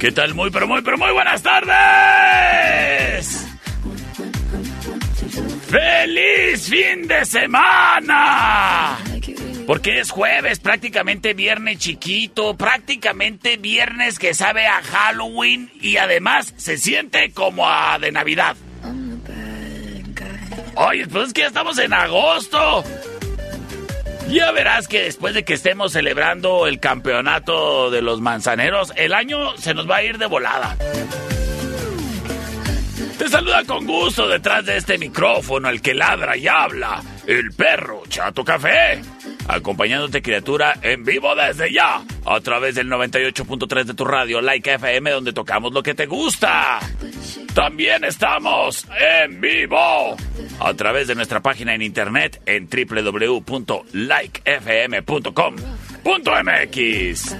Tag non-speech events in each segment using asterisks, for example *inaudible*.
¿Qué tal? Muy, pero muy, pero muy buenas tardes. ¡Feliz fin de semana! Porque es jueves, prácticamente viernes chiquito, prácticamente viernes que sabe a Halloween y además se siente como a de Navidad. Oye, pues es que ya estamos en agosto. Ya verás que después de que estemos celebrando el campeonato de los manzaneros, el año se nos va a ir de volada. Te saluda con gusto detrás de este micrófono el que ladra y habla, el perro Chato Café. Acompañándote criatura en vivo desde ya, a través del 98.3 de tu radio Like FM donde tocamos lo que te gusta. También estamos en vivo a través de nuestra página en internet en www.likefm.com.mx.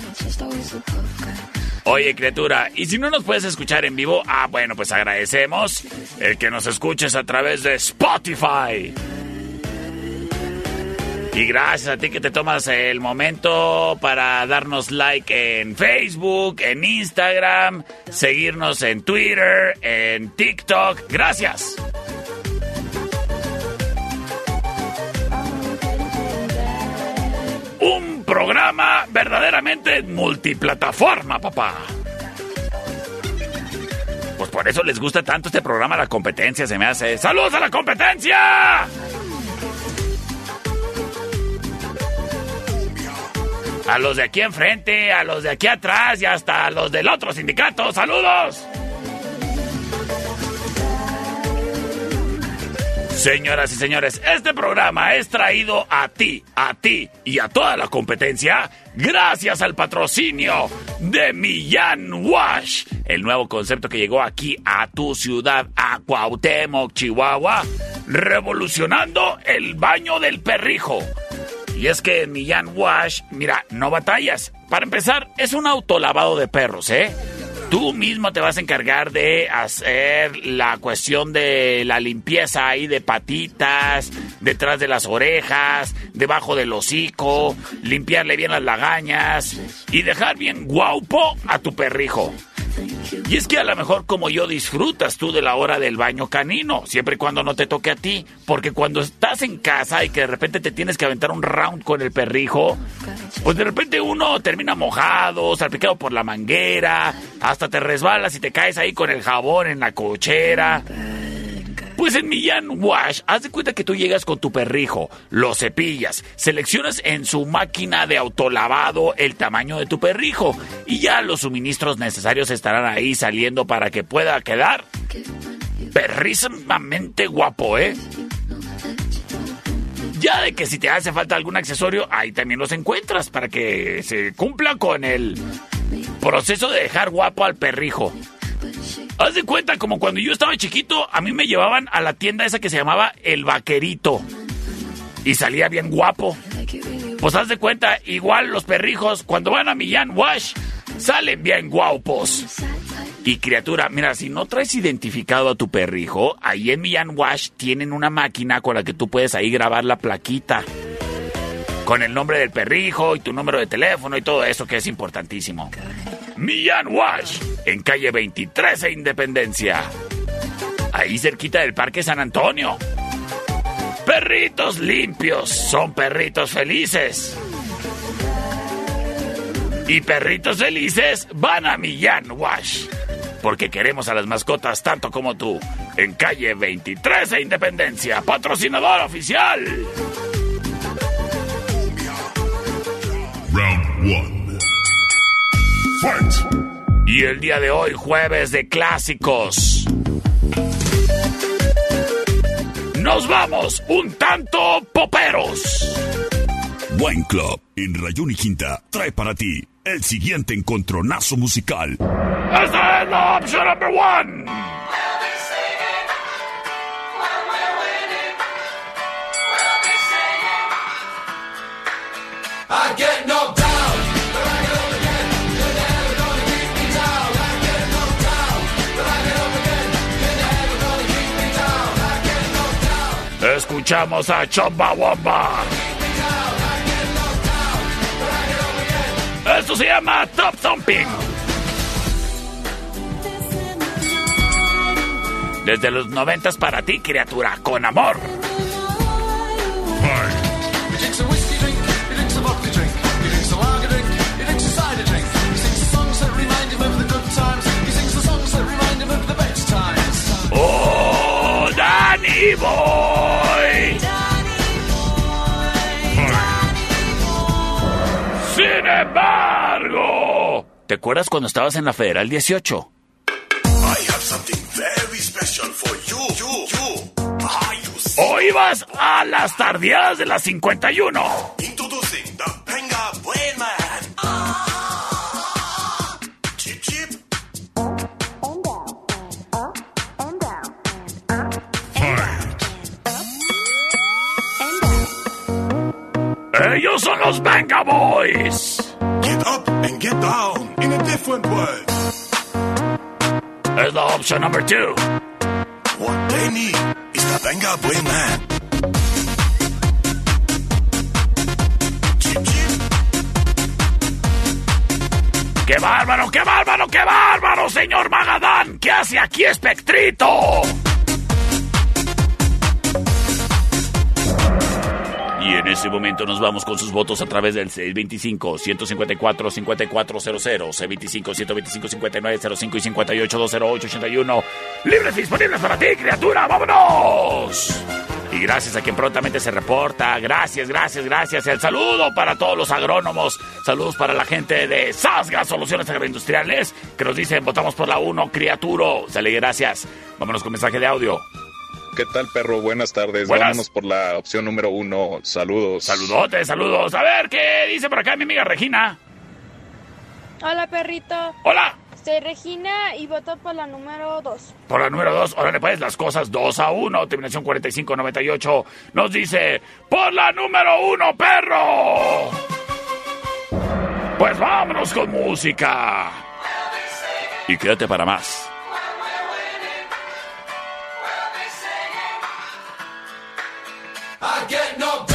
Oye, criatura, y si no nos puedes escuchar en vivo, ah, bueno, pues agradecemos el que nos escuches a través de Spotify. Y gracias a ti que te tomas el momento para darnos like en Facebook, en Instagram, seguirnos en Twitter, en TikTok. Gracias. Un programa verdaderamente multiplataforma, papá. Pues por eso les gusta tanto este programa, la competencia se me hace. ¡Saludos a la competencia! A los de aquí enfrente, a los de aquí atrás y hasta a los del otro sindicato. ¡Saludos! Señoras y señores, este programa es traído a ti, a ti y a toda la competencia gracias al patrocinio de Millán Wash, el nuevo concepto que llegó aquí a tu ciudad, a Cuauhtémoc, Chihuahua, revolucionando el baño del perrijo. Y es que Millán Wash, mira, no batallas. Para empezar, es un autolavado de perros, ¿eh? Tú mismo te vas a encargar de hacer la cuestión de la limpieza ahí de patitas, detrás de las orejas, debajo del hocico, limpiarle bien las lagañas y dejar bien guaupo a tu perrijo. Y es que a lo mejor como yo disfrutas tú de la hora del baño canino, siempre y cuando no te toque a ti, porque cuando estás en casa y que de repente te tienes que aventar un round con el perrijo, pues de repente uno termina mojado, salpicado por la manguera, hasta te resbalas y te caes ahí con el jabón en la cochera. Pues en Millán Wash, haz de cuenta que tú llegas con tu perrijo, lo cepillas, seleccionas en su máquina de autolavado el tamaño de tu perrijo y ya los suministros necesarios estarán ahí saliendo para que pueda quedar perrísimamente guapo, ¿eh? Ya de que si te hace falta algún accesorio, ahí también los encuentras para que se cumpla con el proceso de dejar guapo al perrijo. Haz de cuenta, como cuando yo estaba chiquito, a mí me llevaban a la tienda esa que se llamaba El Vaquerito. Y salía bien guapo. Pues haz de cuenta, igual los perrijos, cuando van a Millán Wash, salen bien guapos. Y criatura, mira, si no traes identificado a tu perrijo, ahí en Millán Wash tienen una máquina con la que tú puedes ahí grabar la plaquita. Con el nombre del perrijo y tu número de teléfono y todo eso que es importantísimo. Millán Wash, en calle 23 e Independencia. Ahí cerquita del Parque San Antonio. Perritos limpios son perritos felices. Y perritos felices van a Millán Wash porque queremos a las mascotas tanto como tú. En calle 23 e Independencia, patrocinador oficial. Round 1. Y el día de hoy, jueves de clásicos. Nos vamos un tanto poperos. Wine Club en Rayón y Quinta trae para ti el siguiente encontronazo musical. Esa es la opción number one. Escuchamos a Chomba Womba. Esto se llama Top Thumping. Desde los noventas para ti, criatura, con amor. He drinks a embargo, ¿te acuerdas cuando estabas en la Federal 18? I have something very special for you. You, you. Are you see? ¿O ibas a las tardías de las 51? Ellos son los Venga Boys. Get up and get down in a different world. Es la opción number two. What they need is the Penga Brain Man. Chip, chip. ¡Qué bárbaro, qué bárbaro, qué bárbaro, señor Magadán! ¿Qué hace aquí Espectrito? Y en ese momento nos vamos con sus votos a través del 625-154-5400, C25-125-5905 y 58-208-81. Libres disponibles para ti, criatura, ¡vámonos! Y gracias a quien prontamente se reporta, gracias, gracias, gracias. El saludo para todos los agrónomos, saludos para la gente de Sasga Soluciones Agroindustriales, que nos dicen, votamos por la 1, criaturo. Sale, gracias. Vámonos con mensaje de audio. ¿Qué tal, perro? Buenas tardes. Buenas. Vámonos por la opción número uno. Saludos. Saludotes, saludos. A ver, ¿qué dice por acá mi amiga Regina? Hola perrito, Hola. soy Regina y voto por la número 2. Por la número 2, órale pues, las cosas 2 a 1, terminación 4598, nos dice, por la número 1, perro. Pues vámonos con música. Y quédate para más. I get knocked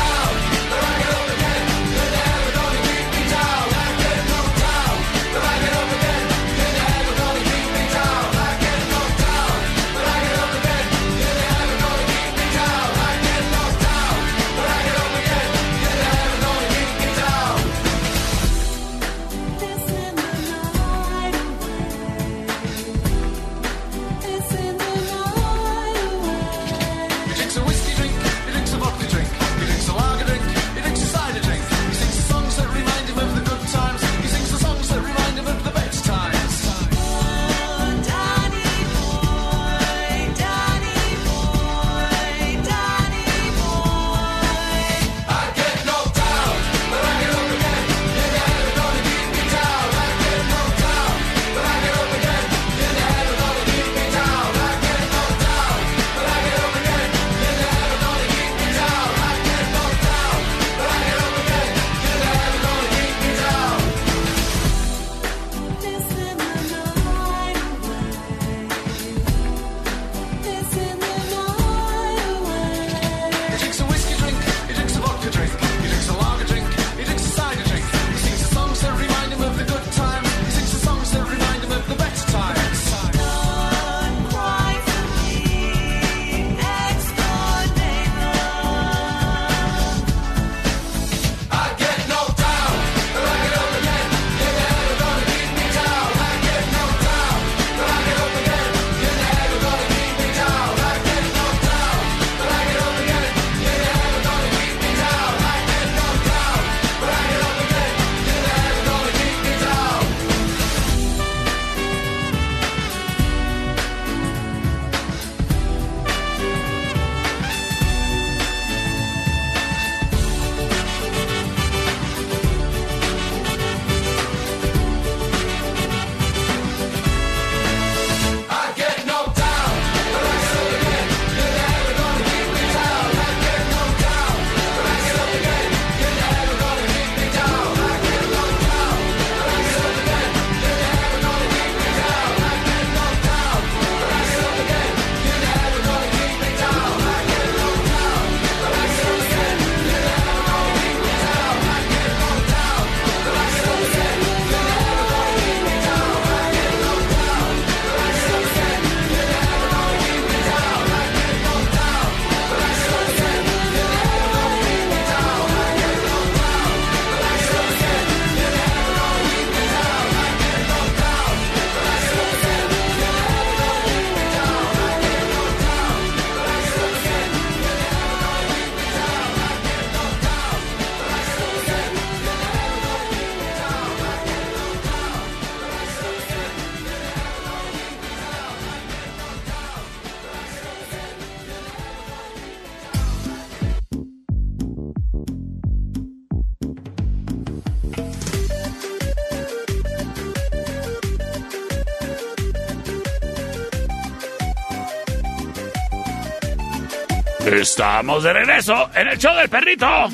Estamos de regreso en el show del perrito. A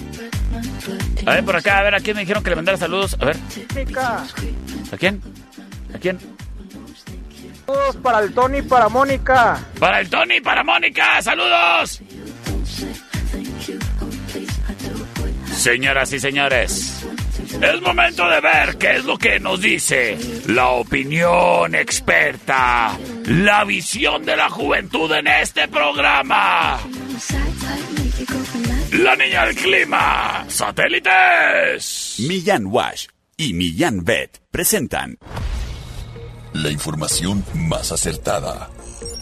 ver, por acá, a ver, ¿a quién me dijeron que le mandara saludos? A ver, ¿a quién? ¿A quién? Saludos para el Tony y para Mónica. Para el Tony, para Mónica, saludos. Señoras y señores, es momento de ver qué es lo que nos dice la opinión experta, la visión de la juventud en este programa. La niña del clima, satélites. Millán Wash y Millán Vet presentan La información más acertada.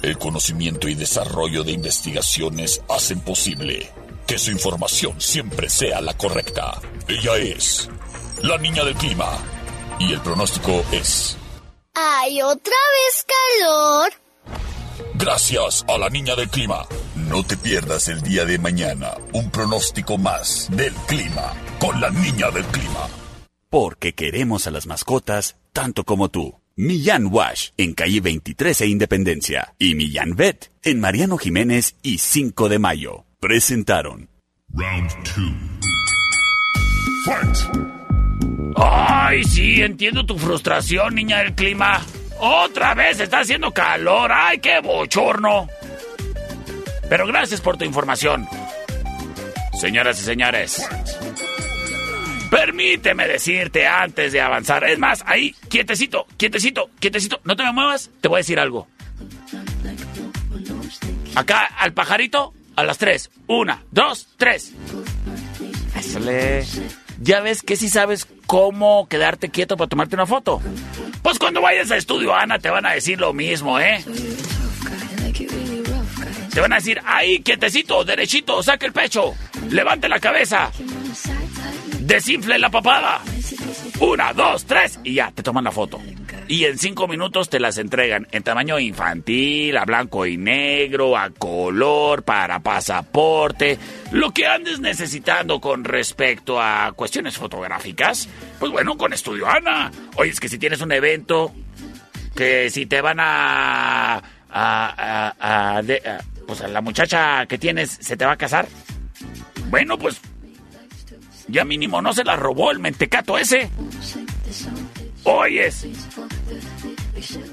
El conocimiento y desarrollo de investigaciones hacen posible que su información siempre sea la correcta. Ella es la niña del clima. Y el pronóstico es... ¡Ay, otra vez calor! Gracias a la niña del clima. No te pierdas el día de mañana un pronóstico más del clima con la niña del clima. porque queremos a las mascotas tanto como tú. Millán Wash en calle 23 e Independencia y Millán Vet en Mariano Jiménez y 5 de Mayo. Presentaron Round 2. Fight. Ay, sí, entiendo tu frustración, niña del clima. Otra vez está haciendo calor. Ay, qué bochorno. Pero gracias por tu información. Señoras y señores, permíteme decirte antes de avanzar. Es más, ahí, quietecito, quietecito, quietecito. No te me muevas, te voy a decir algo. Acá, al pajarito, a las tres. Una, dos, tres. Ya ves que si sabes cómo quedarte quieto para tomarte una foto. Pues cuando vayas a estudio, Ana, te van a decir lo mismo, ¿eh? Te van a decir, ahí, quietecito, derechito, saque el pecho, levante la cabeza, desinfle la papada. Una, dos, tres, y ya, te toman la foto. Y en cinco minutos te las entregan en tamaño infantil, a blanco y negro, a color, para pasaporte, lo que andes necesitando con respecto a cuestiones fotográficas. Pues bueno, con Estudio Ana. Oye, es que si tienes un evento, que si te van a... a, a- a- pues la muchacha que tienes se te va a casar. Bueno, pues ya mínimo no se la robó el mentecato ese. Oyes,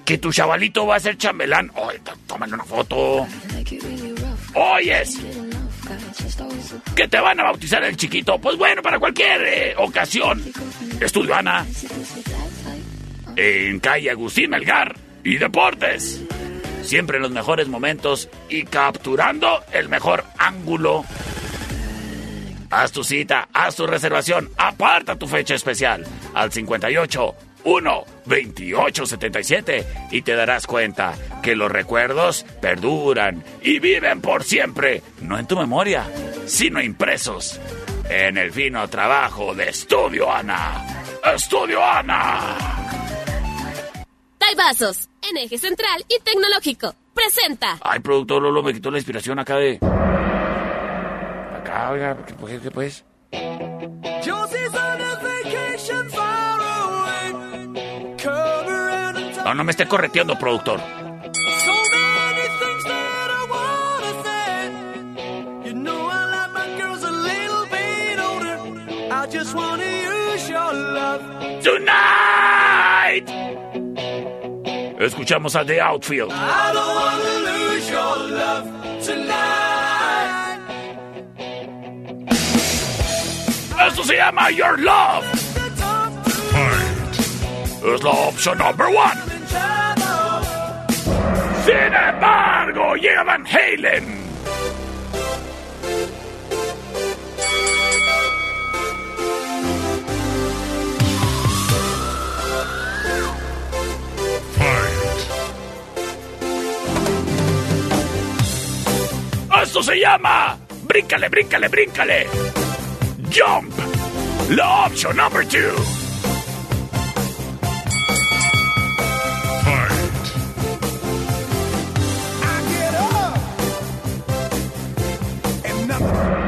que tu chavalito va a ser chambelán. Oye, tómale una foto. Oyes, que te van a bautizar el chiquito. Pues bueno, para cualquier eh, ocasión. Estudio Ana. En calle Agustín Melgar y Deportes. Siempre en los mejores momentos y capturando el mejor ángulo. Haz tu cita, haz tu reservación, aparta tu fecha especial al 58 1 28 77 y te darás cuenta que los recuerdos perduran y viven por siempre, no en tu memoria, sino impresos en el fino trabajo de Estudio Ana. Estudio Ana. Taibazos, en eje central y tecnológico. Presenta. Ay, productor Lolo me quitó la inspiración acá de. Acá, oiga, ¿qué, qué- qué pues? No, no me esté correteando, productor. Tonight. Escuchamos a The Outfield. Esto se llama Your Love. Es la opción number one. Sin embargo, llega Van Halen. Esto se llama Bríncale, bríncale, bríncale. Jump. La opción number two.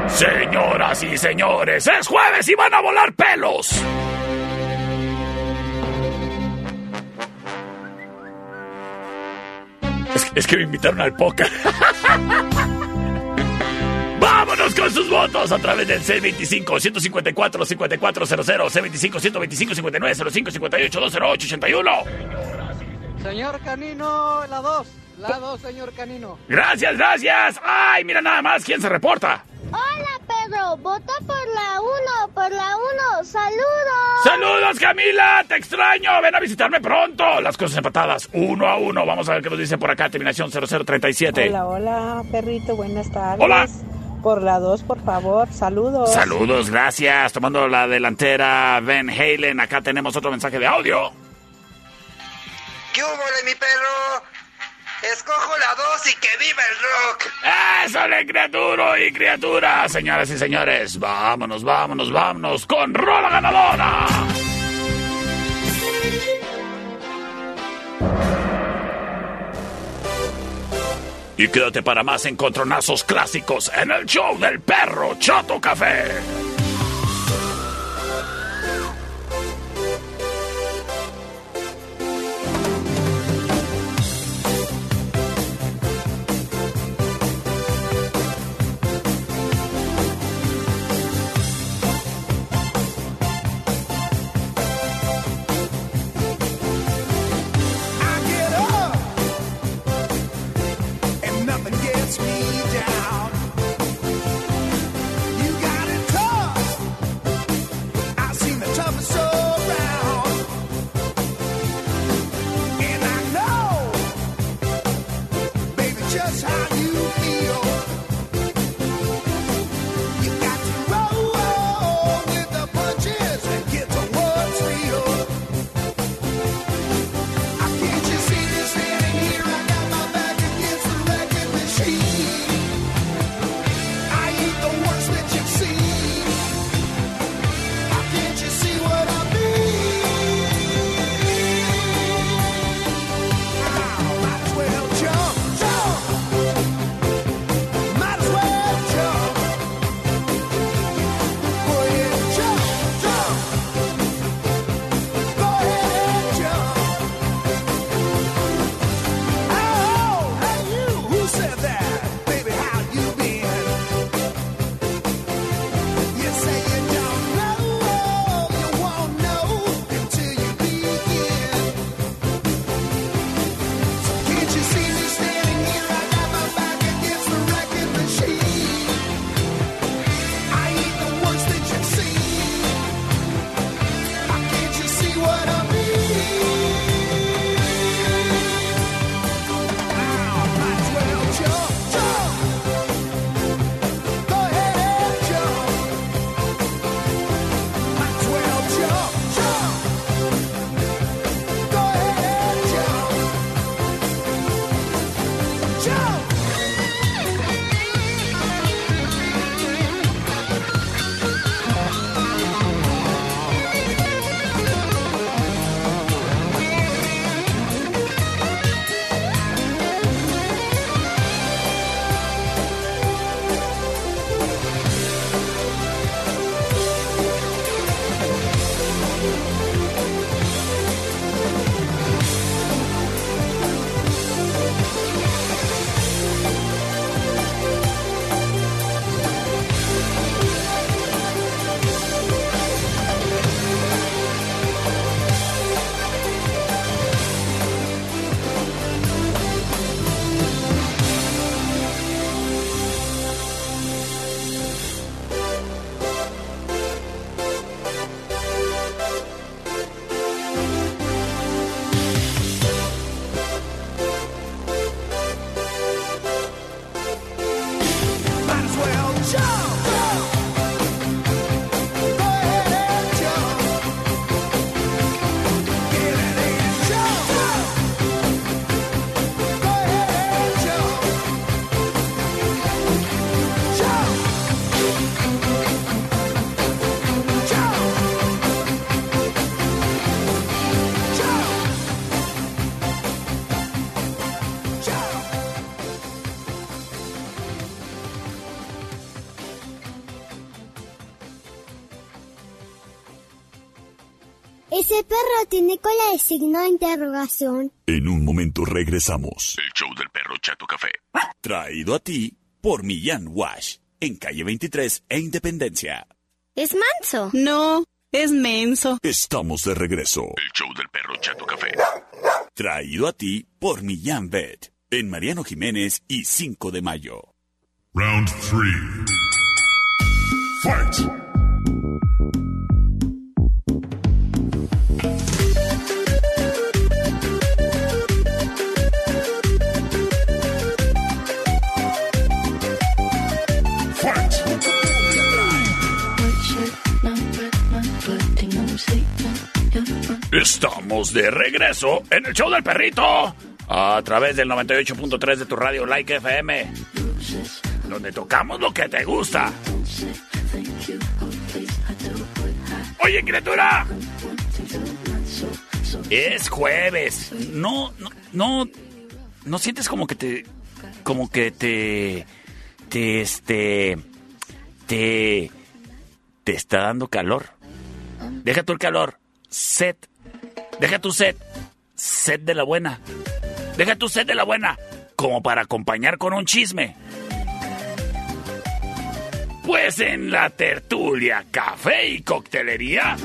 Señoras y señores, es jueves y van a volar pelos. Es, que me invitaron al póker. *laughs* con sus votos a través del C25-154-5400, C25-125-5905-58-208-81. Señor Canino, la 2. La 2, señor Canino. Gracias, gracias. Ay, mira nada más quién se reporta. Hola, perro. Vota por la 1, por la 1. Saludos. Saludos, Camila. Te extraño. Ven a visitarme pronto. Las cosas empatadas, uno a uno. Vamos a ver qué nos dice por acá. Terminación 0037. Hola, hola, perrito, buenas tardes. Hola. Por la 2, por favor, saludos. Saludos, gracias. Tomando la delantera, Ben Halen. Acá tenemos otro mensaje de audio. ¿Qué hubo de mi perro? Escojo la 2 y que viva el rock. ¡Eso de criatura y criatura! Señoras y señores, vámonos, vámonos, vámonos con Rola Ganadora. Y quédate para más encontronazos clásicos en el show del perro Chato Café. Cola de signo de interrogación. En un momento regresamos. El show del perro Chato Café. Traído a ti por Millán Wash. en calle 23 e Independencia. Es manso. No, es menso. Estamos de regreso. El show del perro Chato Café. Traído a ti por Millán Vet, en Mariano Jiménez y 5 de mayo. Round 3. Fight! Estamos de regreso en el show del perrito a través del 98.3 de tu radio Like FM, donde tocamos lo que te gusta. Oye, criatura, es jueves. No, no, no, no sientes como que te, como que te, te, este, te, te está dando calor. Deja tu el calor. Sed. Deja tu sed. Sed de la buena. Deja tu sed de la buena. Como para acompañar con un chisme. Pues en la tertulia, café y coctelería.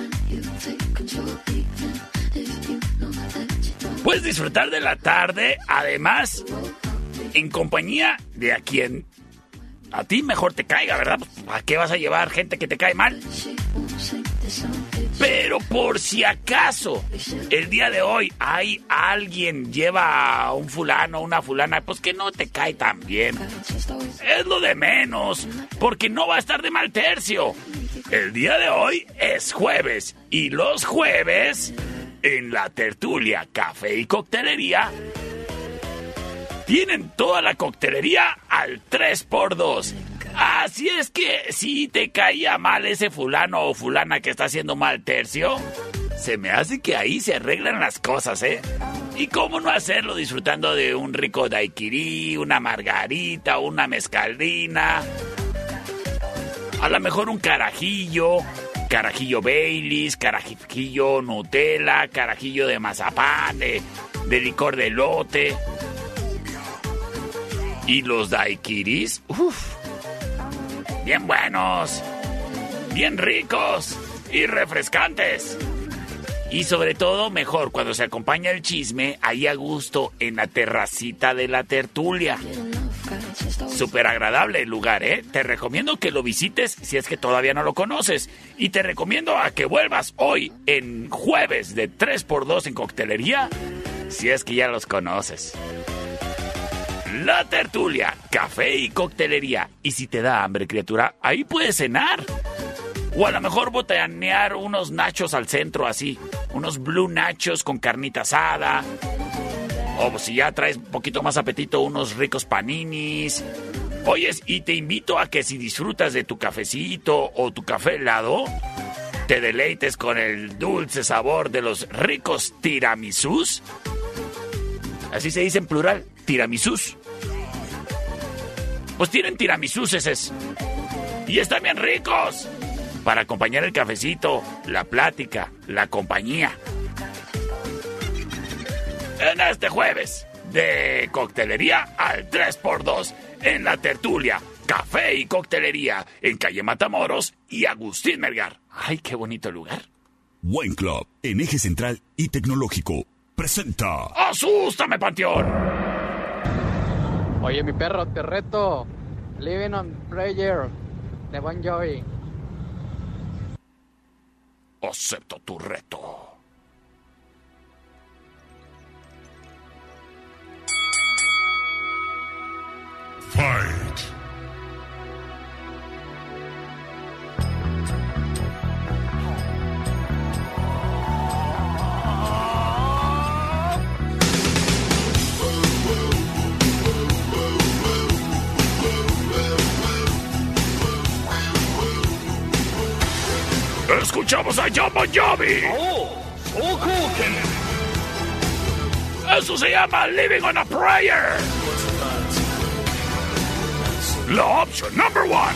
Puedes disfrutar de la tarde, además, en compañía de a quien a ti mejor te caiga, ¿verdad? ¿A qué vas a llevar gente que te cae mal? Pero por si acaso el día de hoy hay alguien lleva a un fulano, una fulana, pues que no te cae tan bien. Es lo de menos, porque no va a estar de mal tercio. El día de hoy es jueves y los jueves en la tertulia Café y Coctelería tienen toda la coctelería al 3x2. Así es que si te caía mal ese fulano o fulana que está haciendo mal tercio, se me hace que ahí se arreglan las cosas, ¿eh? Y cómo no hacerlo disfrutando de un rico daiquiri, una margarita, una mezcalina. A lo mejor un carajillo, carajillo Baileys, carajillo Nutella, carajillo de mazapán, de, de licor de lote. Y los daiquiris, uff, bien buenos, bien ricos y refrescantes. Y sobre todo, mejor cuando se acompaña el chisme ahí a gusto en la terracita de la tertulia. Súper agradable el lugar, ¿eh? Te recomiendo que lo visites si es que todavía no lo conoces. Y te recomiendo a que vuelvas hoy en jueves de 3x2 en coctelería si es que ya los conoces. La tertulia, café y coctelería. Y si te da hambre, criatura, ahí puedes cenar. O a lo mejor botanear unos nachos al centro así. Unos blue nachos con carnita asada. O si ya traes un poquito más apetito, unos ricos paninis. Oyes, y te invito a que si disfrutas de tu cafecito o tu café helado, te deleites con el dulce sabor de los ricos tiramisús. Así se dice en plural, tiramisús. Pues tienen tiramisús esos. Y están bien ricos. Para acompañar el cafecito, la plática, la compañía. En este jueves, de coctelería al 3x2, en la tertulia, café y coctelería, en calle Matamoros y Agustín Melgar. ¡Ay, qué bonito lugar! Wine Club, en eje central y tecnológico, presenta. ¡Asústame, Panteón! Oye, mi perro, te reto. Living on Prayer de Bon Jovi. Acepto tu reto. Fight! Escuchamos a Bon Jovi. Oh, oh, oh. Eso se llama Living on a Prayer. La opción number one.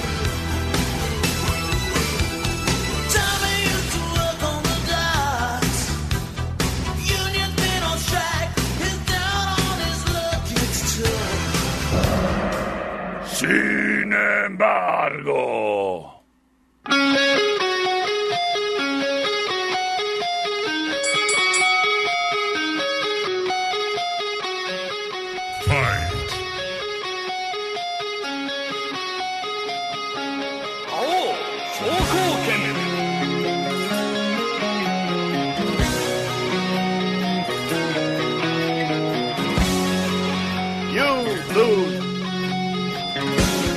Sin embargo.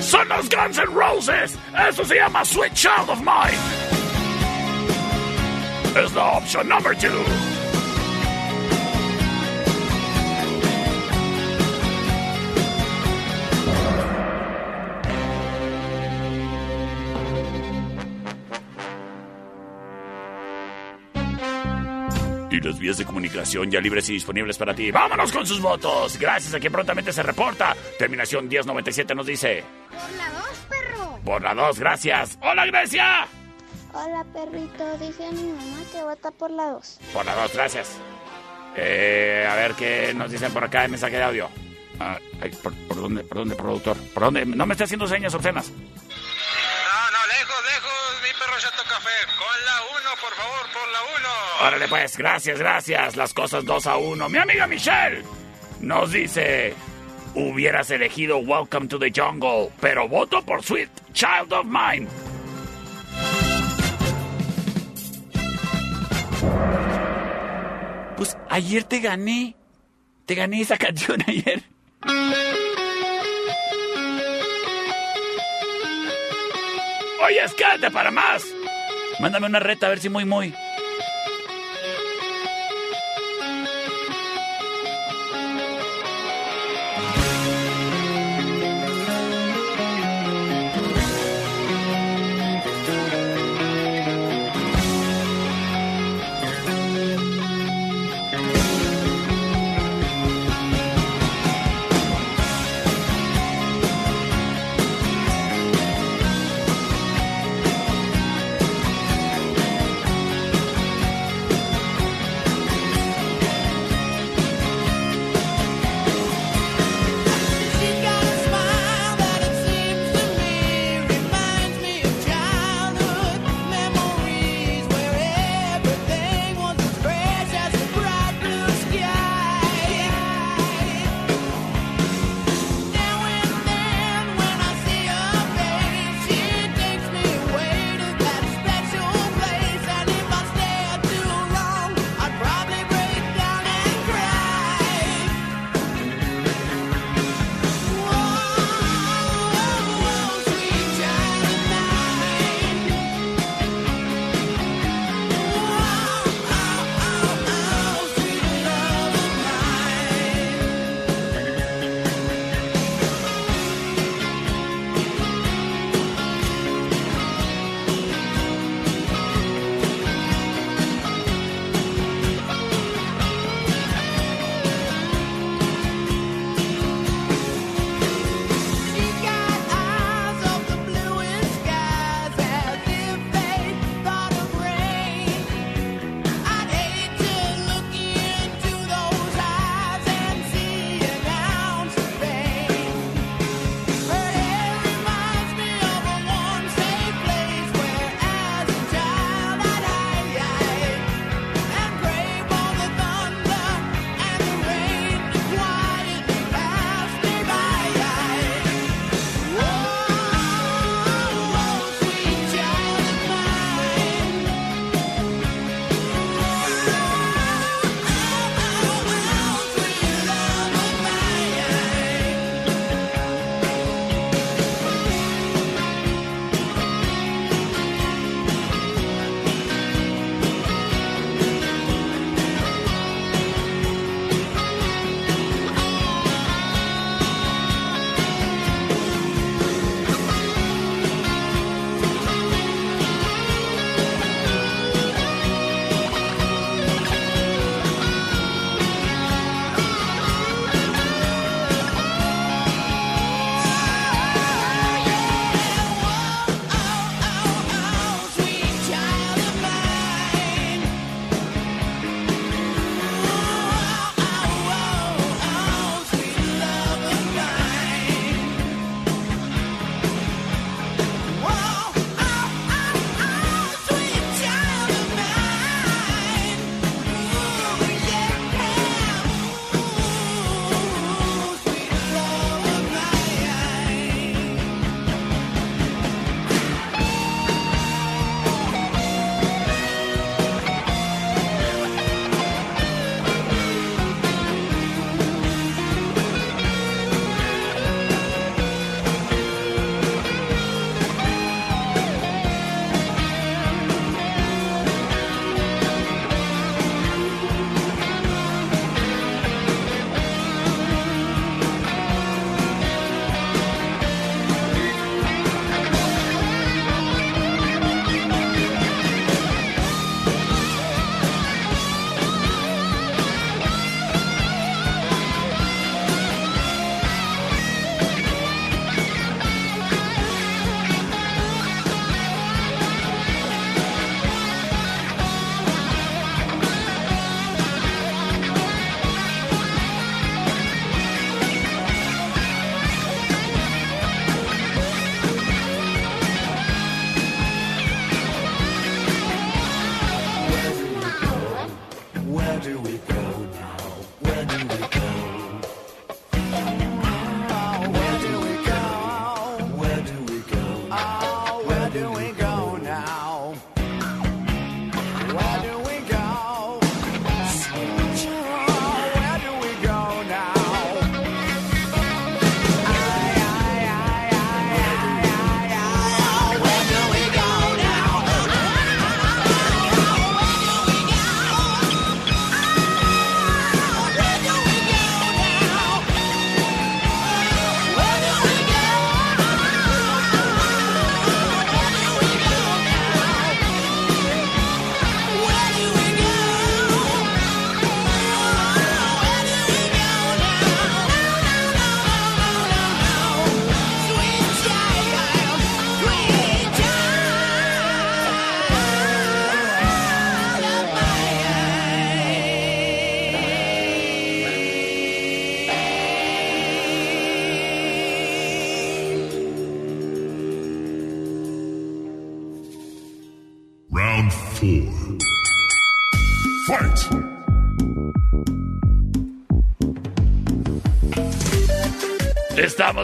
Son los Guns N' Roses. Eso se llama Sweet Child of Mine. Is the option number two. Y las vías de comunicación ya libres y disponibles para ti. ¡Vámonos con sus votos! Gracias a quien prontamente se reporta. Terminación 1097 nos dice. Por la dos, perro. Por la 2, gracias. ¡Hola, Grecia! Hola, perrito. Dice mi mamá que vota por la dos. Por la 2, gracias. Eh, a ver qué nos dicen por acá en mensaje de audio. Ah, ay, por, por dónde, por dónde, productor? ¿Por dónde? No me esté haciendo señas obscenas. Café. Con la uno, por favor, por la uno. Órale, pues, gracias, gracias. Las cosas 2 a 1. Mi amiga Michelle nos dice: Hubieras elegido Welcome to the Jungle, pero voto por Sweet Child of Mine. Pues ayer te gané. Te gané esa canción ayer. Oye, quédate para más. Mándame una reta a ver si muy, muy.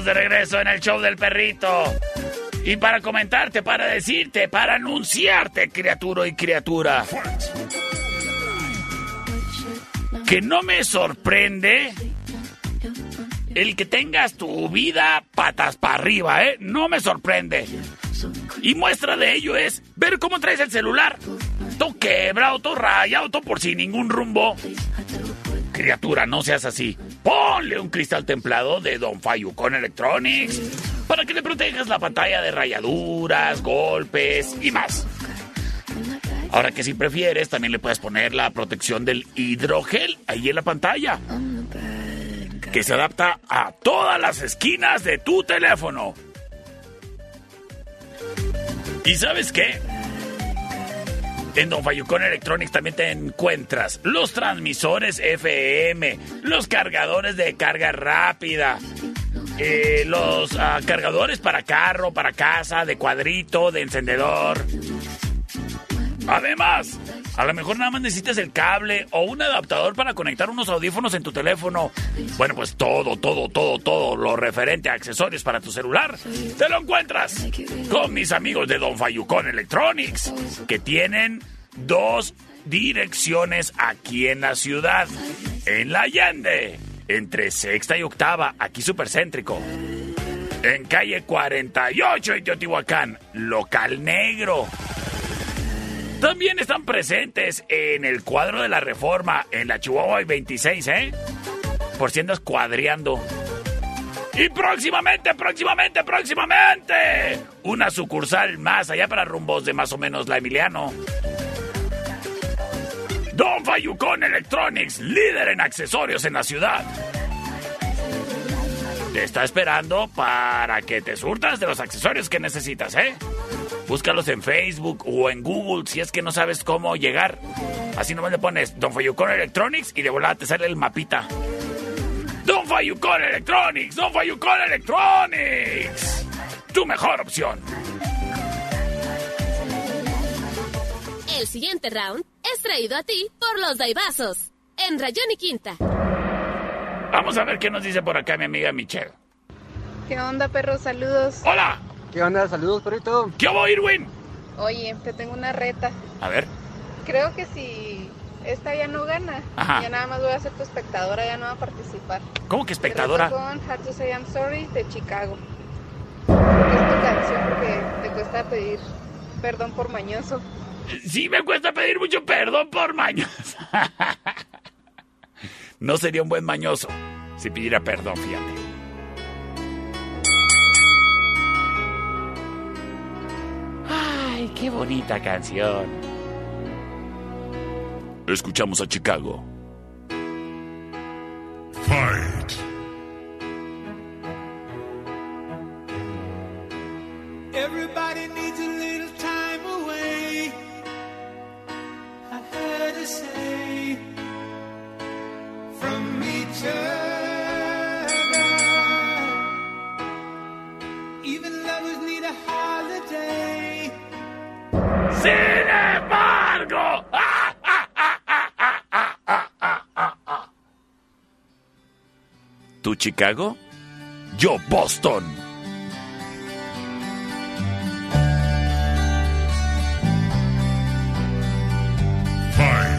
De regreso en el show del perrito. Y para comentarte, para decirte, para anunciarte, criatura y criatura, que no me sorprende el que tengas tu vida patas para arriba, ¿eh? No me sorprende. Y muestra de ello es ver cómo traes el celular. Todo quebrado, todo rayado, todo por sin ningún rumbo. Criatura, no seas así. Ponle un cristal templado de Don Fayucon Electronics para que le protejas la pantalla de rayaduras, golpes y más. Ahora que si prefieres, también le puedes poner la protección del hidrogel ahí en la pantalla. Que se adapta a todas las esquinas de tu teléfono. ¿Y sabes qué? En Don Fayucon Electronics también te encuentras los transmisores FM, los cargadores de carga rápida, eh, los ah, cargadores para carro, para casa, de cuadrito, de encendedor. Además, a lo mejor nada más necesitas el cable o un adaptador para conectar unos audífonos en tu teléfono. Bueno, pues todo, todo, todo, todo lo referente a accesorios para tu celular, te lo encuentras con mis amigos de Don Fayucon Electronics, que tienen dos direcciones aquí en la ciudad. En la Allende, entre sexta y octava, aquí supercéntrico. En calle 48 en Teotihuacán, local negro. También están presentes en el cuadro de la reforma, en la Chihuahua 26, ¿eh? Por si andas cuadreando. Y próximamente, próximamente, próximamente, una sucursal más allá para rumbos de más o menos la Emiliano. Don Fayucon Electronics, líder en accesorios en la ciudad. Te está esperando para que te surtas de los accesorios que necesitas, ¿eh? Búscalos en Facebook o en Google si es que no sabes cómo llegar. Así nomás le pones Don Fayucon Electronics y de volada te sale el mapita. Don Fayucon Electronics, Don Fayucon Electronics. Tu mejor opción. El siguiente round es traído a ti por los Daibazos, en Rayón y Quinta. Vamos a ver qué nos dice por acá mi amiga Michelle. ¿Qué onda, perro? Saludos. Hola. ¿Qué onda? Saludos, perrito. ¿Qué hubo, Irwin? Oye, te tengo una reta. A ver. Creo que si esta ya no gana, Ajá. ya nada más voy a ser tu espectadora, ya no va a participar. ¿Cómo que Te espectadora? reto con Hard to Say I'm Sorry de Chicago. Es tu canción porque te cuesta pedir perdón por mañoso. Sí me cuesta pedir mucho perdón por mañoso. *laughs* no sería un buen mañoso si pidiera perdón, fíjate. Ay, qué bonita canción. Escuchamos a Chicago. Fight! Chicago? Yo Boston.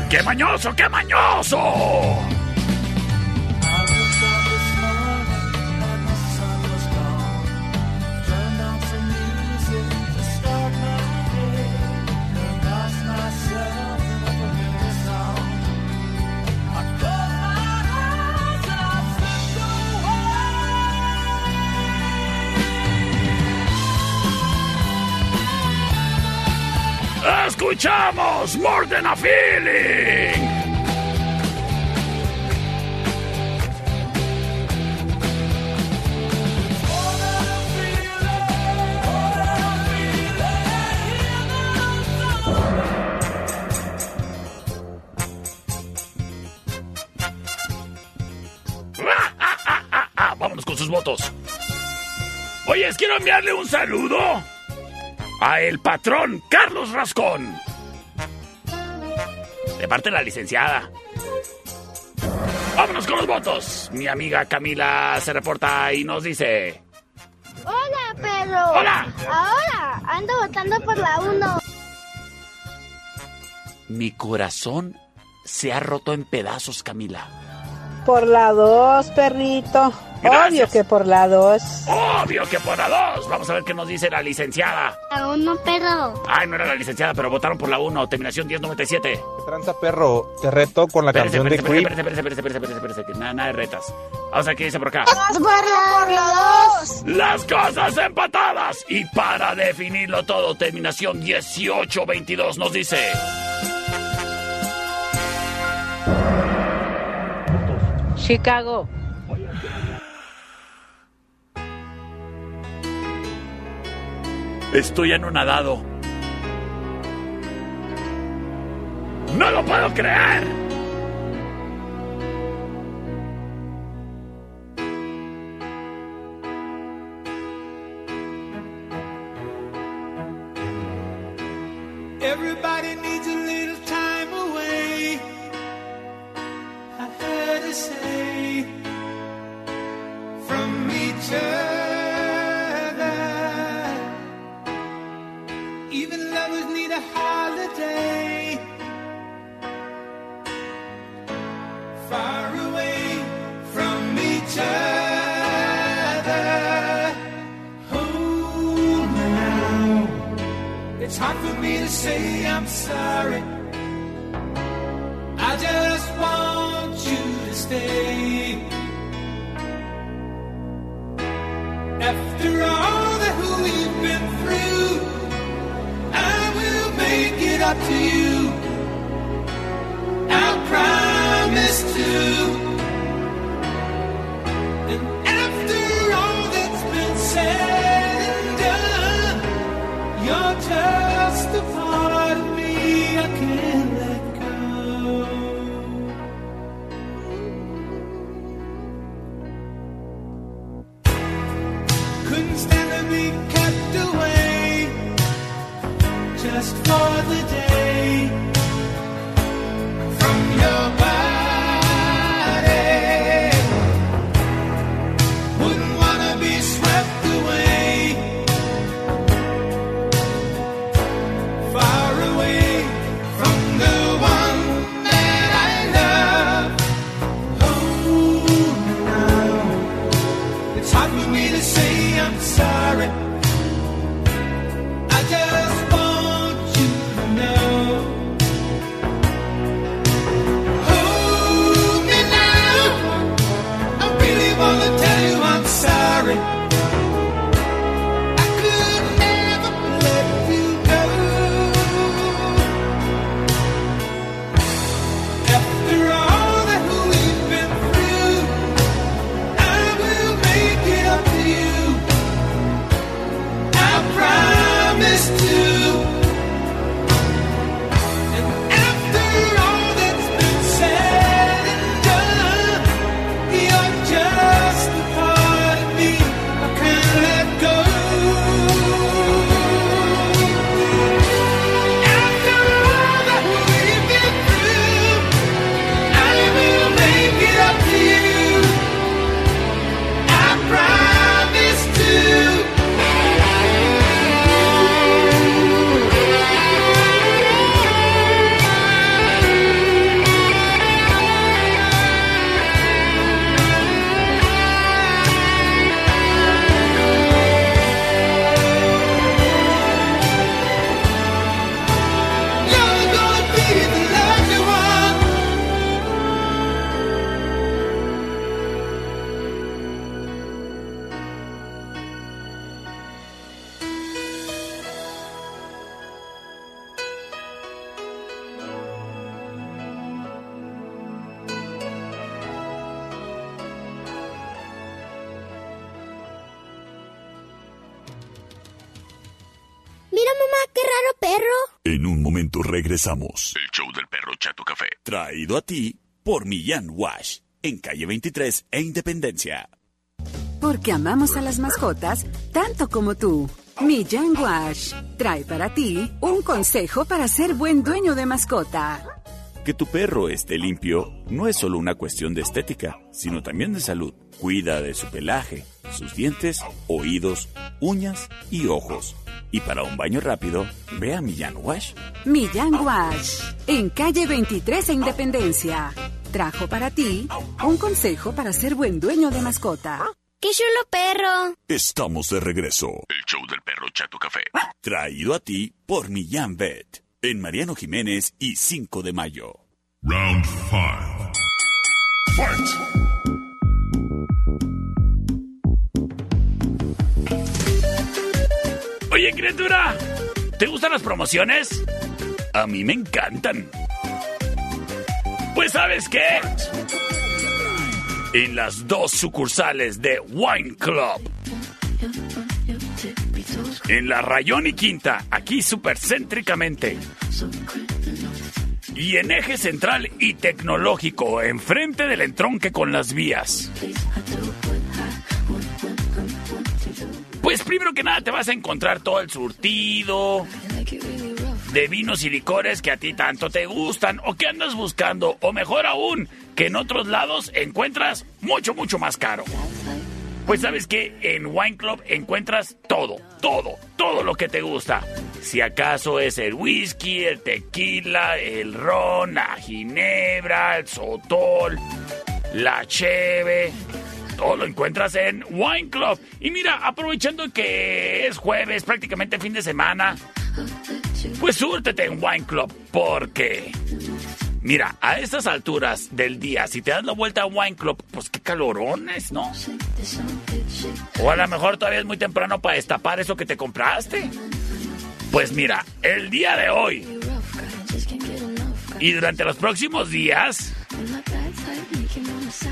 ¡Qué mañoso, qué mañoso! More Than a Feeling. *laughs* Vámonos con sus votos. Oye, quiero enviarle un saludo a el patrón Carlos Rascón. De parte de la licenciada. Vámonos con los votos. Mi amiga Camila se reporta y nos dice... Hola, perro. Hola. Ahora ando votando por la 1. Mi corazón se ha roto en pedazos, Camila. Por la 2, perrito. Gracias. Obvio que por la 2. Obvio que por la 2. Vamos a ver qué nos dice la licenciada. La 1, perro. Ay, no era la licenciada, pero votaron por la 1. Terminación 1097. Tranza perro, te reto con la Espérese, canción de espérese, Creep. espérese, espérese, espérese, espérese, espérese, espérese, que nada, nada de retas. Vamos a ver qué dice por acá. Por la, por la 2. Las cosas empatadas. Y para definirlo todo, terminación 1822 nos dice... Chicago. Estoy anonadado. ¡No lo puedo creer! Regresamos. El show del perro Chato Café. Traído a ti por Millán Wash. En calle 23 e Independencia. Porque amamos a las mascotas tanto como tú. Millán Wash trae para ti un consejo para ser buen dueño de mascota. Que tu perro esté limpio no es solo una cuestión de estética, sino también de salud. Cuida de su pelaje, sus dientes, oídos, uñas y ojos. Y para un baño rápido, ve a Millán Wash. Millán Wash, en calle 23 e Independencia. Trajo para ti un consejo para ser buen dueño de mascota. ¡Qué chulo perro! Estamos de regreso. El show del perro Chato Café. Traído a ti por Millán Vet. En Mariano Jiménez y 5 de mayo. Round 5. Fight! Oye, criatura, ¿te gustan las promociones? A mí me encantan. Pues sabes qué? En las dos sucursales de Wine Club. En la Rayón y Quinta, aquí supercéntricamente. Y en eje central y tecnológico, enfrente del entronque con las vías. Pues primero que nada te vas a encontrar todo el surtido de vinos y licores que a ti tanto te gustan o que andas buscando, o mejor aún, que en otros lados encuentras mucho, mucho más caro. Pues sabes que en Wine Club encuentras todo, todo, todo lo que te gusta. Si acaso es el whisky, el tequila, el ron, la ginebra, el sotol, la cheve. Todo lo encuentras en Wine Club. Y mira, aprovechando que es jueves, prácticamente fin de semana, pues súrtete en Wine Club porque... Mira, a estas alturas del día, si te das la vuelta a Wine Club, pues qué calorones, ¿no? O a lo mejor todavía es muy temprano para destapar eso que te compraste. Pues mira, el día de hoy y durante los próximos días,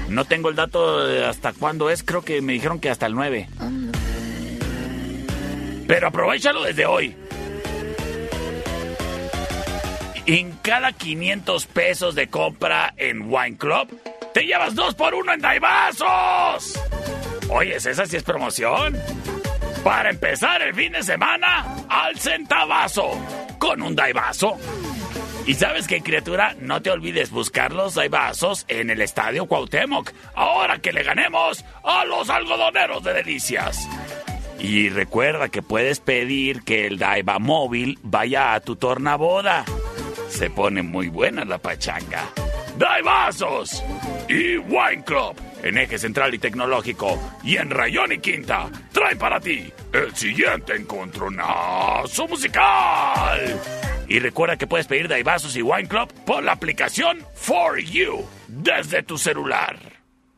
no tengo el dato hasta cuándo es, creo que me dijeron que hasta el 9. Pero aprovechalo desde hoy. En cada 500 pesos de compra en Wine Club, te llevas dos por uno en Daibazos. Oye, esa sí es promoción. Para empezar el fin de semana, al centavazo, con un Daivazo. Y sabes qué, criatura, no te olvides buscar los Daibazos en el Estadio Cuauhtémoc, ahora que le ganemos a los algodoneros de delicias. Y recuerda que puedes pedir que el Daiva móvil vaya a tu tornaboda. Se pone muy buena la pachanga. Daibazos y Wine Club en eje central y tecnológico y en Rayón y Quinta trae para ti el siguiente encontronazo musical. Y recuerda que puedes pedir Daibazos y Wine Club por la aplicación For You desde tu celular.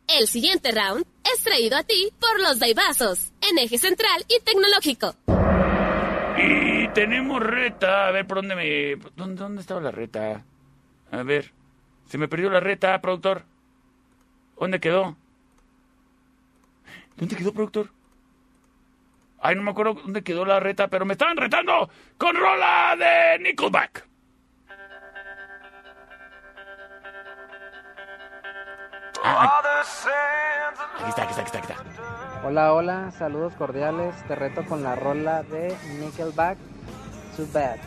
El siguiente round es traído a ti por los Daibazos, en eje central y tecnológico. Y tenemos reta. A ver, ¿por dónde me...? ¿Dónde, dónde estaba la reta? A ver. Se me perdió la reta, productor. ¿Dónde quedó? ¿Dónde quedó, productor? Ay, no me acuerdo dónde quedó la reta, pero me estaban retando con rola de Nickelback. Ah, aquí está, aquí está, aquí está, aquí está. Hola, hola, saludos cordiales. Te reto con la rola de Nickelback, Too Bad.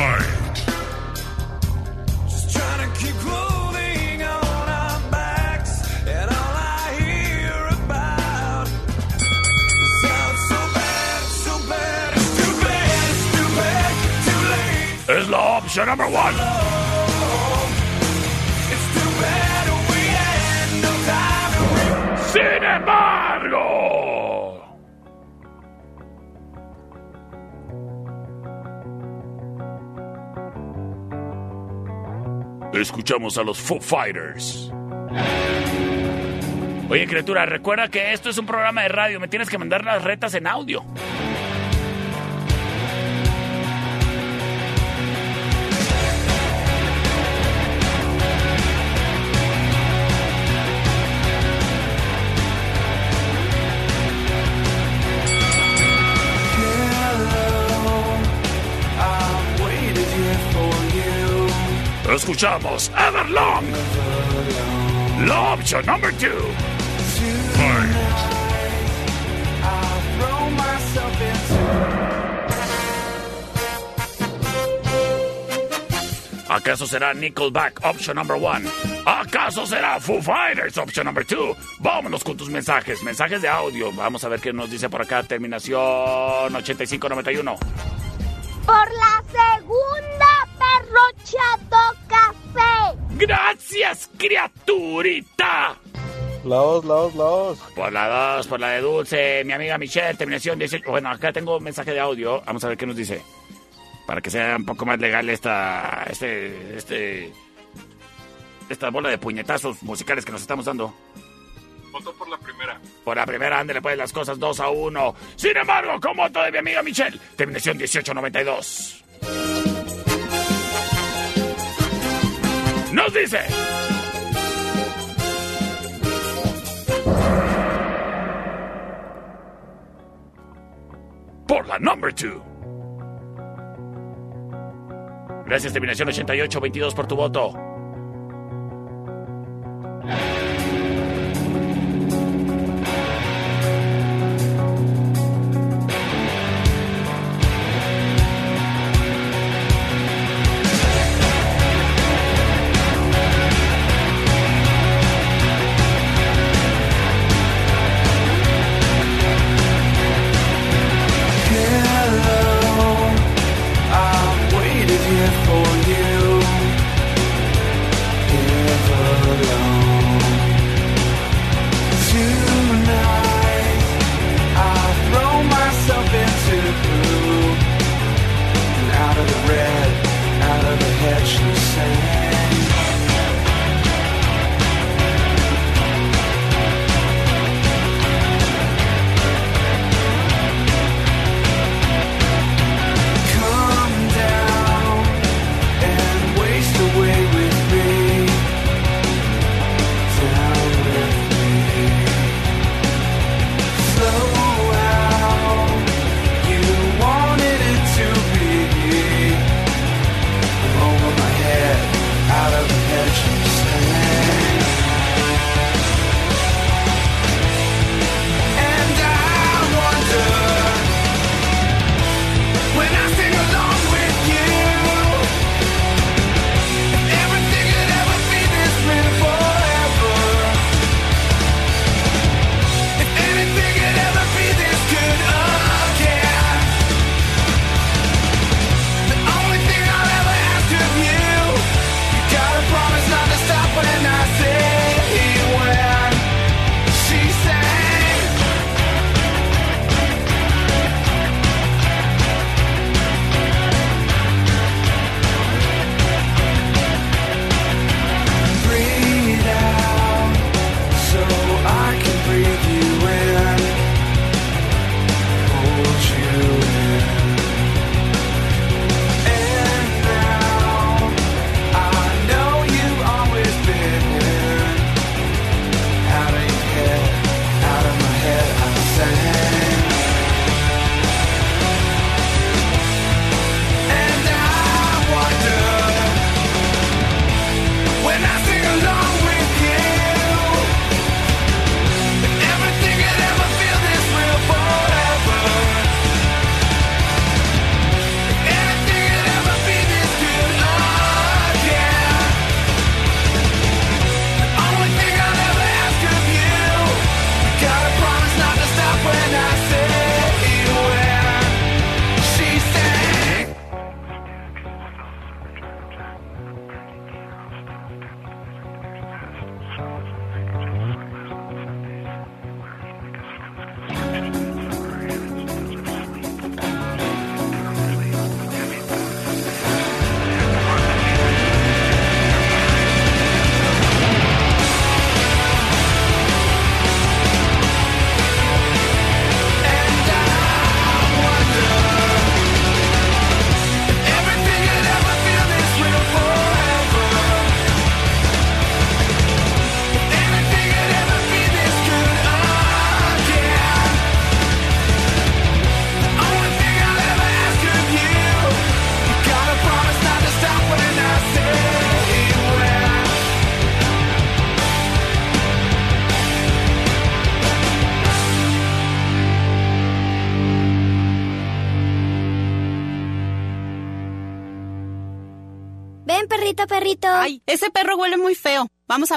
Fight. Just trying to keep clothing on our backs, and all I hear about is so bad, so bad, it's too bad, it's too bad, too late. The option number one. It's too bad we had no time to Cinema! Escuchamos a los Foo Fighters. Oye, criatura, recuerda que esto es un programa de radio. Me tienes que mandar las retas en audio. escuchamos Everlong. La opción number two. ¿Acaso será Nickelback option number one? ¿Acaso será Foo Fighters option number two? Vámonos con tus mensajes, mensajes de audio. Vamos a ver qué nos dice por acá, terminación 8591. Por la segunda perrocha, doctor. Gracias, criaturita. La os, la os, la os. Por la 2, por la de Dulce, mi amiga Michelle, terminación 18. Bueno, acá tengo un mensaje de audio. Vamos a ver qué nos dice. Para que sea un poco más legal esta. Este. Este. Esta bola de puñetazos musicales que nos estamos dando. Voto por la primera. Por la primera, ándale pues las cosas 2 a 1. Sin embargo, como voto de mi amiga Michelle, terminación 1892. Nos dice. Por la number 2. Gracias, terminación 8822 por tu voto.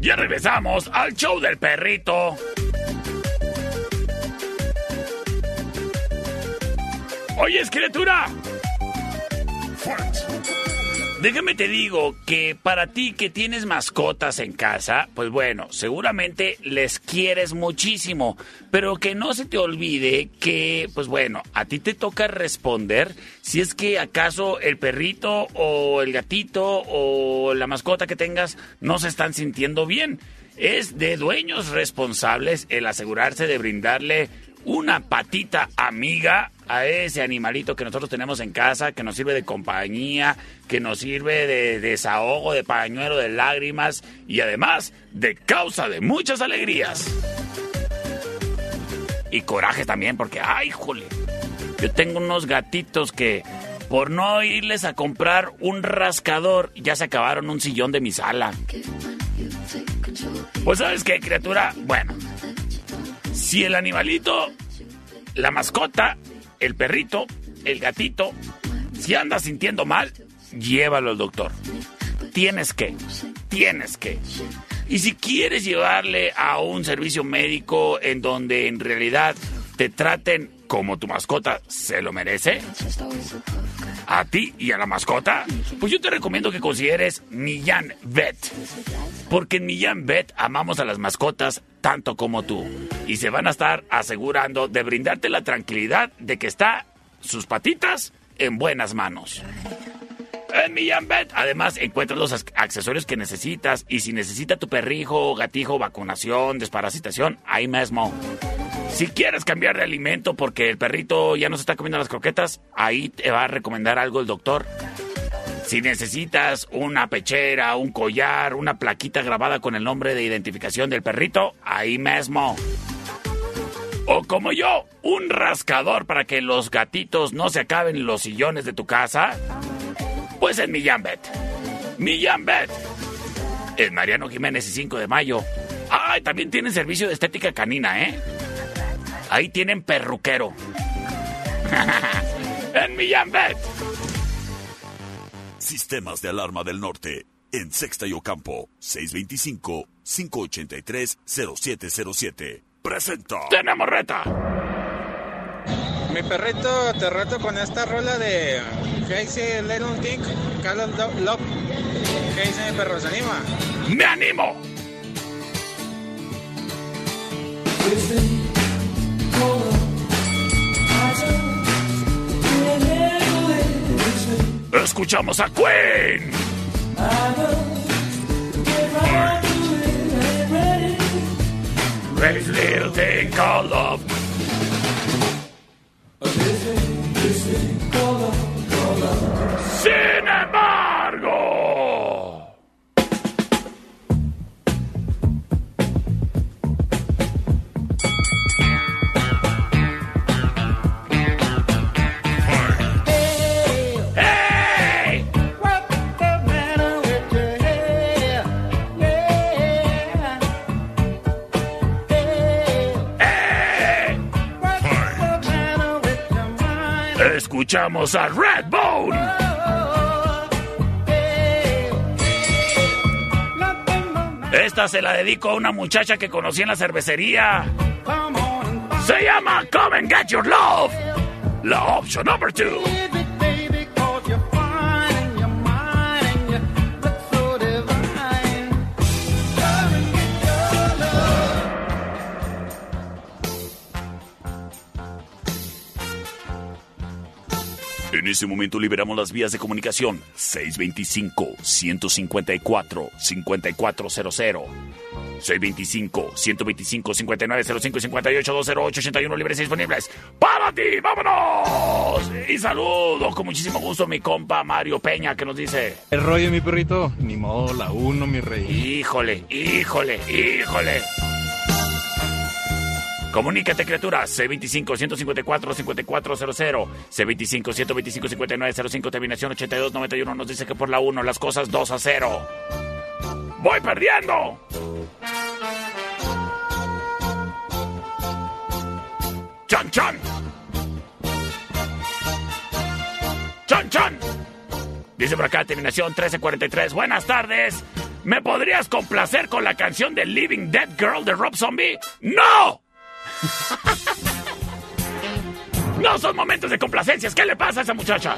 Ya regresamos al show del perrito. Oye, criatura. Déjame te digo que para ti que tienes mascotas en casa, pues bueno, seguramente les quieres muchísimo, pero que no se te olvide que, pues bueno, a ti te toca responder si es que acaso el perrito o el gatito o la mascota que tengas no se están sintiendo bien. Es de dueños responsables el asegurarse de brindarle una patita amiga a ese animalito que nosotros tenemos en casa, que nos sirve de compañía, que nos sirve de desahogo, de pañuelo de lágrimas y además de causa de muchas alegrías. Y coraje también, porque, ay, jole, yo tengo unos gatitos que por no irles a comprar un rascador, ya se acabaron un sillón de mi sala. Pues sabes qué, criatura, bueno, si el animalito, la mascota, el perrito, el gatito, si anda sintiendo mal, llévalo al doctor. Tienes que, tienes que. Y si quieres llevarle a un servicio médico en donde en realidad te traten como tu mascota se lo merece, a ti y a la mascota, pues yo te recomiendo que consideres Millán Vet. Porque en Millán Vet amamos a las mascotas tanto como tú. Y se van a estar asegurando de brindarte la tranquilidad de que está sus patitas en buenas manos. En Millán Vet, además, encuentras los ac- accesorios que necesitas. Y si necesita tu perrijo gatijo vacunación, desparasitación, ahí mismo. Si quieres cambiar de alimento porque el perrito ya no se está comiendo las croquetas, ahí te va a recomendar algo el doctor. Si necesitas una pechera, un collar, una plaquita grabada con el nombre de identificación del perrito, ahí mismo. O como yo, un rascador para que los gatitos no se acaben los sillones de tu casa, pues en Millán Bet. Millán Bet. En Mariano Jiménez y 5 de mayo. Ay, también tienen servicio de estética canina, ¿eh? Ahí tienen perruquero. *laughs* en Millán Bet. Sistemas de alarma del norte. En Sexta y Ocampo. 625-583-0707. Presenta. Tenemos reta. Mi perrito, te reto con esta rola de Crazy Little King, Carlos Lo- Love. ¿Qué dice mi perro? ¿Se anima? ¡Me animo! Escuchamos a Queen. Crazy little thing called love. Sin embargo. Escuchamos a Redbone. Esta se la dedico a una muchacha que conocí en la cervecería. Se llama Come and Get Your Love. La option number two. En ese momento liberamos las vías de comunicación 625-154-5400. 625-125-5905 y 58-208-81 libres y disponibles. ¡Para ti! ¡Vámonos! Y saludo con muchísimo gusto a mi compa Mario Peña que nos dice... El rollo, mi perrito. Ni modo, la uno, mi rey. Híjole, híjole, híjole. Comunícate, criatura. C25-154-5400. C25-125-5905. Terminación 8291. Nos dice que por la 1 las cosas 2 a 0. ¡Voy perdiendo! ¡Chan, chan! ¡Chan, chan! Dice por acá, terminación 1343. Buenas tardes. ¿Me podrías complacer con la canción de Living Dead Girl de Rob Zombie? ¡No! *laughs* No son momentos de complacencias. ¿Qué le pasa a esa muchacha?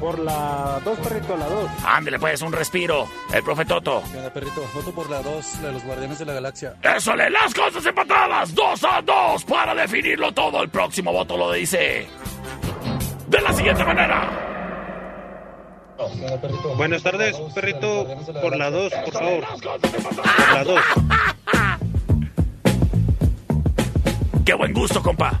Por la 2, perrito, la 2. Ándele pues, un respiro. El profe Toto. ¿Qué onda, perrito? Voto por la 2, la de los Guardianes de la Galaxia. Eso le las cosas empatadas. 2 a 2 para definirlo todo. El próximo voto lo dice de la siguiente manera. Buenas tardes, perrito. Por la 2, por favor. Por la 2. *laughs* Qué buen gusto, compa.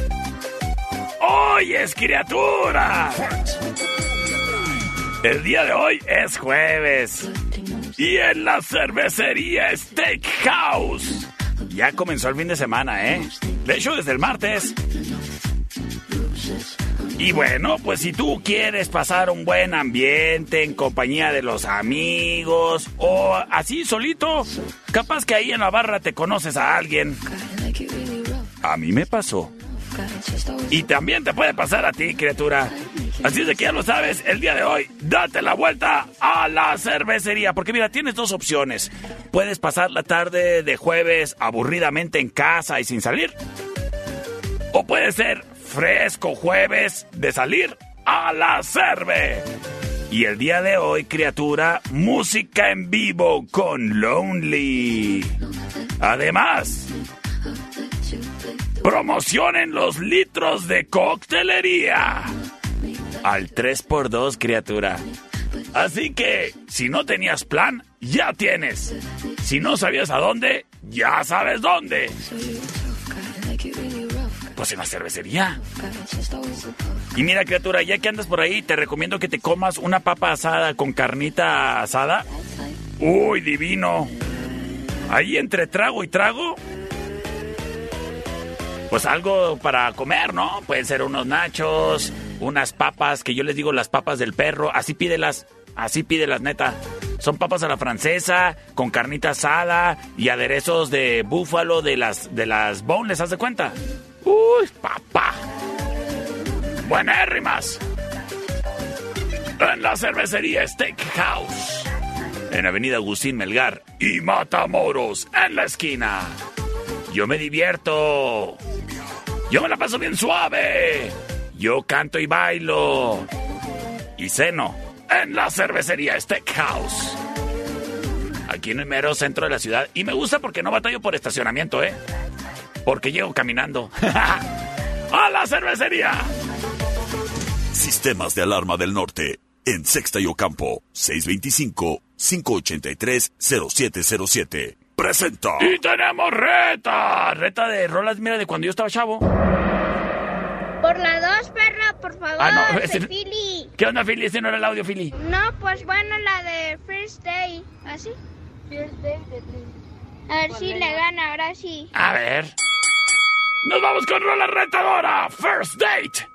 Oyes, criatura. El día de hoy es jueves. Y en la cervecería Steakhouse. Ya comenzó el fin de semana, ¿eh? De hecho, desde el martes. Y bueno, pues si tú quieres pasar un buen ambiente en compañía de los amigos o así solito, capaz que ahí en la barra te conoces a alguien. A mí me pasó. Y también te puede pasar a ti, criatura. Así es de que ya lo sabes, el día de hoy, date la vuelta a la cervecería. Porque mira, tienes dos opciones. Puedes pasar la tarde de jueves aburridamente en casa y sin salir. O puede ser fresco jueves de salir a la cerve. Y el día de hoy, criatura, música en vivo con Lonely. Además, promocionen los litros de coctelería. Al 3x2, criatura. Así que, si no tenías plan, ya tienes. Si no sabías a dónde, ya sabes dónde. Pues en la cervecería. Y mira, criatura, ya que andas por ahí, te recomiendo que te comas una papa asada con carnita asada. Uy, divino. Ahí entre trago y trago. Pues algo para comer, ¿no? Pueden ser unos nachos, unas papas, que yo les digo las papas del perro. Así pídelas, así pídelas, neta. Son papas a la francesa, con carnita asada y aderezos de búfalo de las, de las ¿haz de cuenta? Uy, papá. Buenérrimas. En la cervecería Steakhouse. En Avenida Agustín Melgar y Matamoros, en la esquina. Yo me divierto. Yo me la paso bien suave. Yo canto y bailo. Y ceno en la cervecería Steakhouse. Aquí en el mero centro de la ciudad. Y me gusta porque no batallo por estacionamiento, ¿eh? Porque llego caminando. *laughs* ¡A la cervecería! Sistemas de alarma del norte. En Sexta y Ocampo. 625-583-0707. Presenta. Y tenemos reta. Reta de rolas, mira, de cuando yo estaba chavo. Por la dos, perro, por favor. Ah, no, ese- Philly. ¿Qué onda, Philly? Ese no era el audio, Philly. No, pues bueno, la de First Day. ¿Así? First Day de A ver si le gana, ahora sí. A ver. Nos vamos con rola retadora. First date.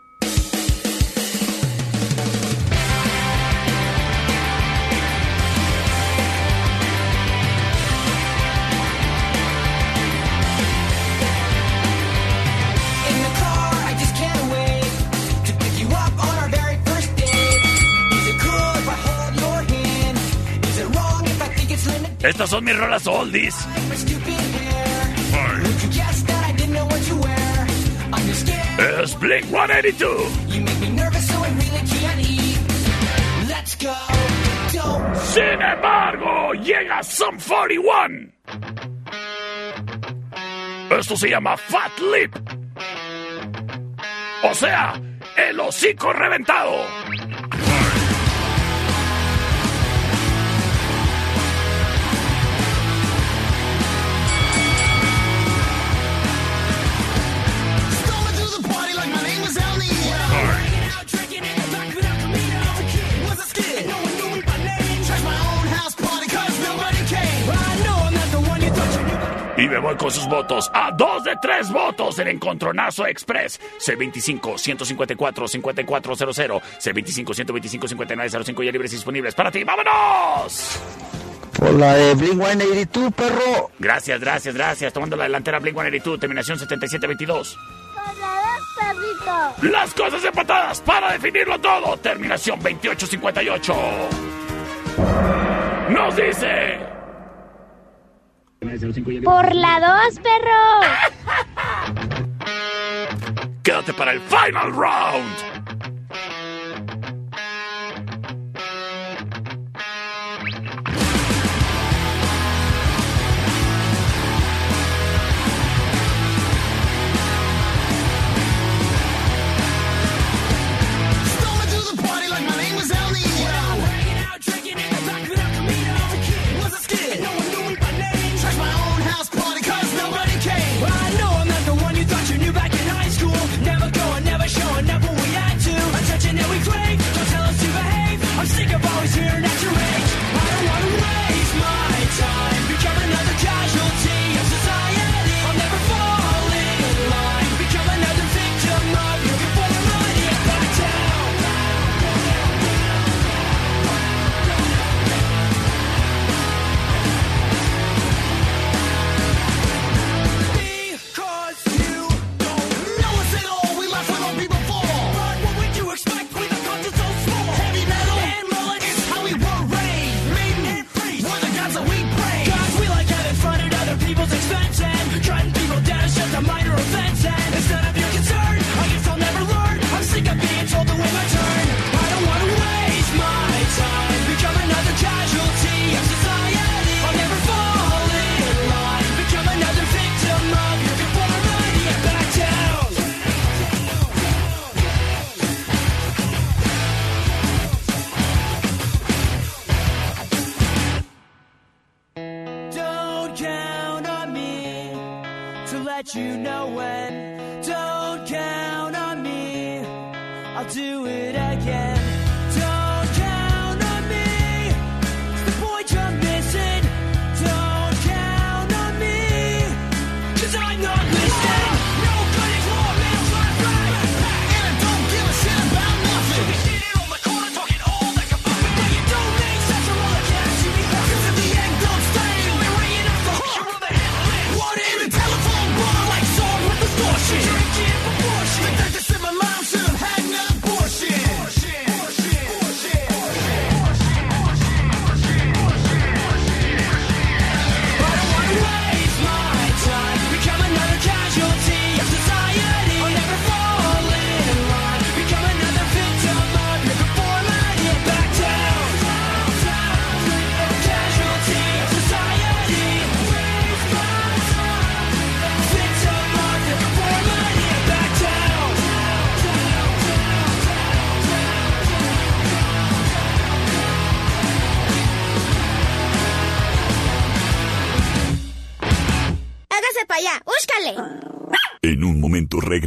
Estas son mis rolas oldies. Es Blink 182. You make me nervous, so I really can't eat. Let's go. Don't Sin embargo, llega Sum 41. Esto se llama Fat Lip. O sea, el hocico reventado. Y me voy con sus votos. A dos de tres votos el Encontronazo Express. C25-154-5400. C25-125-5905 ya libres y disponibles para ti. ¡Vámonos! Por la de Blink 182, perro. Gracias, gracias, gracias. Tomando la delantera Blink 182, terminación 7722. Por la dos, perrito. Las cosas empatadas para definirlo todo. Terminación 2858. Nos dice. Por la dos, perro. Quédate para el final round.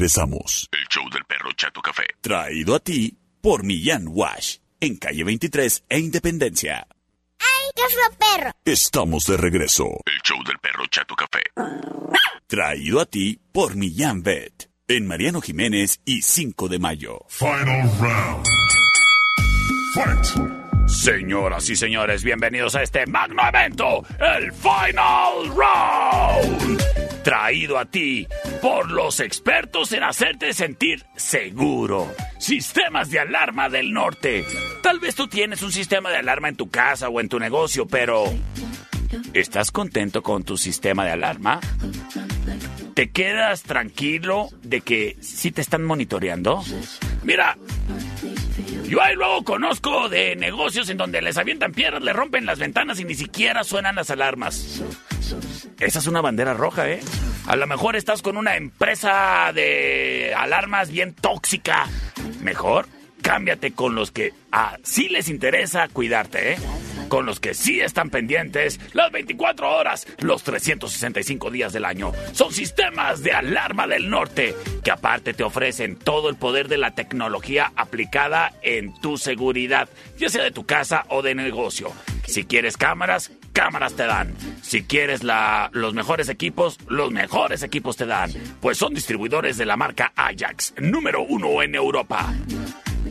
Regresamos. El show del perro Chato Café. Traído a ti por Millán Wash. En calle 23 e Independencia. ¡Ay, qué fue perro! Estamos de regreso. El show del perro Chato Café. Traído a ti por Millán Vet. En Mariano Jiménez y 5 de mayo. Final round. Fight. Señoras y señores, bienvenidos a este magno evento, el Final Round. Traído a ti por los expertos en hacerte sentir seguro. Sistemas de alarma del norte. Tal vez tú tienes un sistema de alarma en tu casa o en tu negocio, pero ¿estás contento con tu sistema de alarma? ¿Te quedas tranquilo de que sí te están monitoreando? Mira, yo ahí luego conozco de negocios en donde les avientan piedras, le rompen las ventanas y ni siquiera suenan las alarmas. Esa es una bandera roja, ¿eh? A lo mejor estás con una empresa de alarmas bien tóxica. Mejor cámbiate con los que a sí les interesa cuidarte, ¿eh? Con los que sí están pendientes las 24 horas, los 365 días del año. Son sistemas de alarma del norte que aparte te ofrecen todo el poder de la tecnología aplicada en tu seguridad, ya sea de tu casa o de negocio. Si quieres cámaras, cámaras te dan. Si quieres la, los mejores equipos, los mejores equipos te dan. Pues son distribuidores de la marca Ajax, número uno en Europa.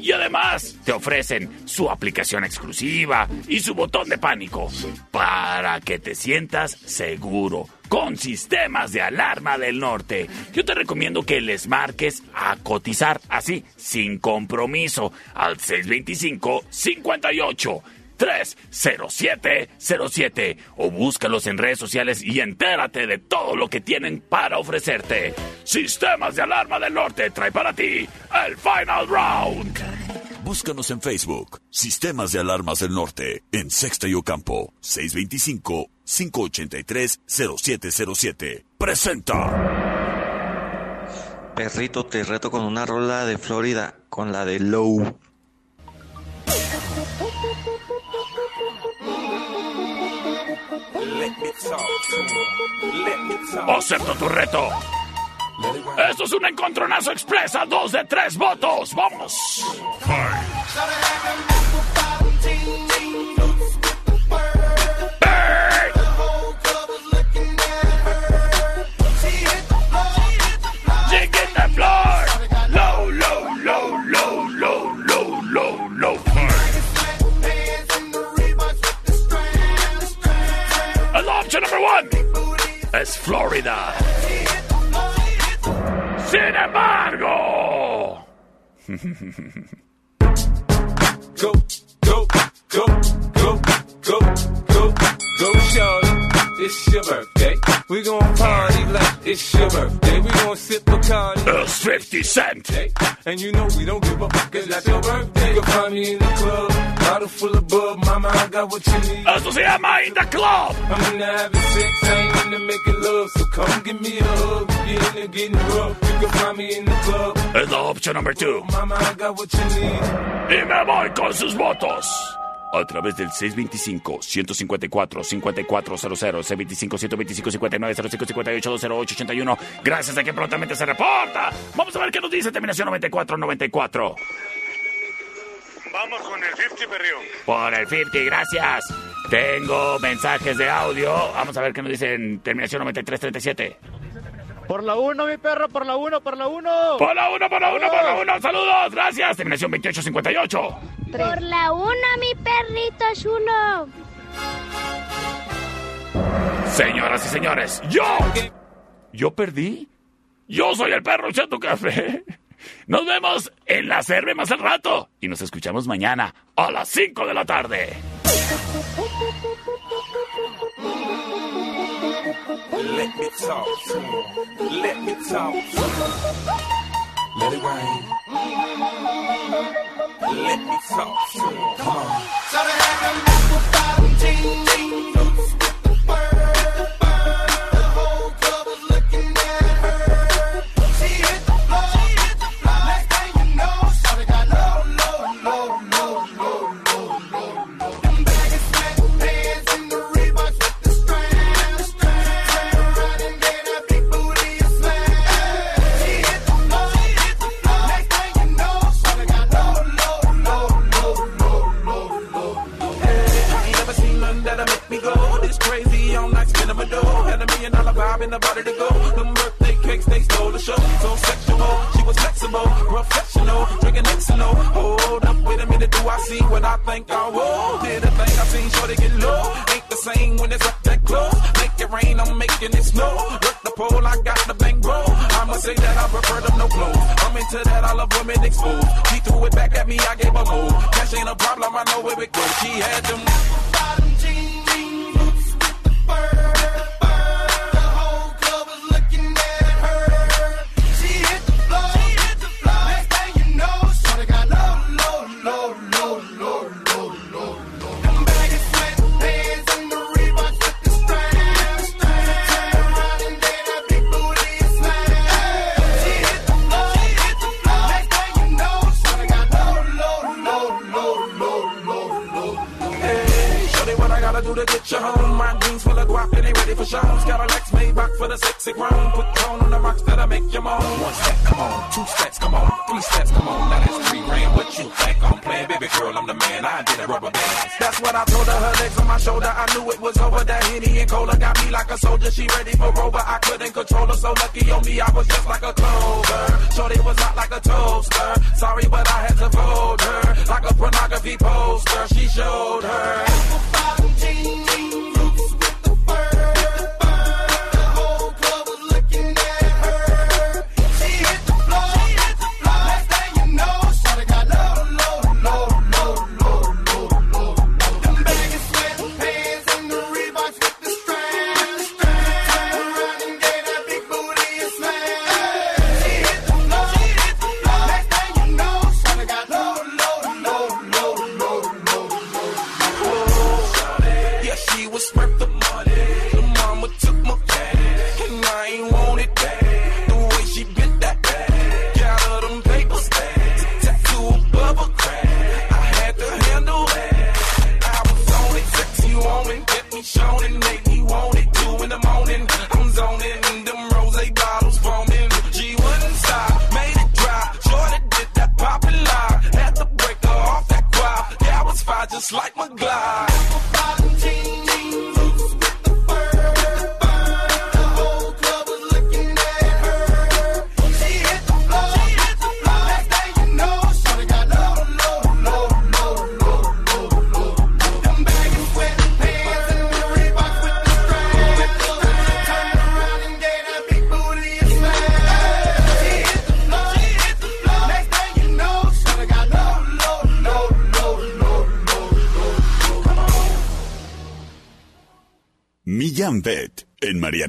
Y además te ofrecen su aplicación exclusiva y su botón de pánico para que te sientas seguro con sistemas de alarma del norte. Yo te recomiendo que les marques a cotizar así, sin compromiso, al 625 58 30707 o búscalos en redes sociales y entérate de todo lo que tienen para ofrecerte. Sistemas de alarma del norte trae para ti el Final Round. Búscanos en Facebook. Sistemas de Alarmas del Norte. En Sexta y Ocampo. 625-583-0707. Presenta. Perrito, te reto con una rola de Florida, con la de Low. Acepto tu reto. Esto es un encontronazo express a dos de tres votos. Vamos. One es Florida. Sin embargo. Go, go, go, go, go, go, go, shorty. It's your birthday. We gon' party like it's your birthday. We gon' sip Bacardi. It's 50 Cent. And you know we don't give a fuck, cause that's your birthday. You can find me in the club, bottle full of bub. Mama, I got what you need. Esto se llama In the Club. I'm having sex, I ain't into making love. So come give me a hug. You're getting rough, you can find me in the club. Es la opción number two. Mama, I got what you need. Y me voy con sus votos. a través del 625-154-5400, C25-125-59-0558-208-81. Gracias a que prontamente se reporta. Vamos a ver qué nos dice terminación 9494. Vamos con el 50 perrío. Por el 50, gracias. Tengo mensajes de audio. Vamos a ver qué nos dicen terminación 9337. Por la 1, mi perro, por la 1, por la 1. Por la 1, por la 1, por la 1. Saludos, gracias. Terminación 2858. Por la una, mi perrito chulo. Señoras y señores, yo. ¿Yo perdí? Yo soy el perro Chato Café. Nos vemos en la cerve más al rato. Y nos escuchamos mañana a las 5 de la tarde. Let me talk to him. Let me talk to. Let it rain. Let me talk to him. Come on. So they had them apple bottom jeans, in the to go. Them birthday cakes, they stole the show. So sexual, she was flexible, professional, drinking Xano. Hold up, wait a minute, do I see what I think I will? Did a thing I seen, sure get low. Ain't the same when it's up that close. Make it rain, I'm making it snow. Work the pole, I got the bang bro. I'ma say that I prefer them no clothes. I'm into that, I love women exposed. She threw it back at me, I gave her more. Cash ain't a problem, I know where it goes. She had them bottom jeans, for shows. Got a Lex Maybach for the sexy grown. Put tone on the rocks that'll make you moan. One step, come on. Two steps, come on. Three steps, come on. Now that's three grand. What you think I'm playing? Baby girl, I'm the man. I did a rubber band. That's what I told her. Her legs on my shoulder. I knew it was over. That Henny and Cola got me like a soldier. She ready for Rover. I couldn't control her. So lucky on me, I was just like a clover. Shorty was hot like a toaster. Sorry, but I had to fold her. Like a pornography poster. She showed her. Bottom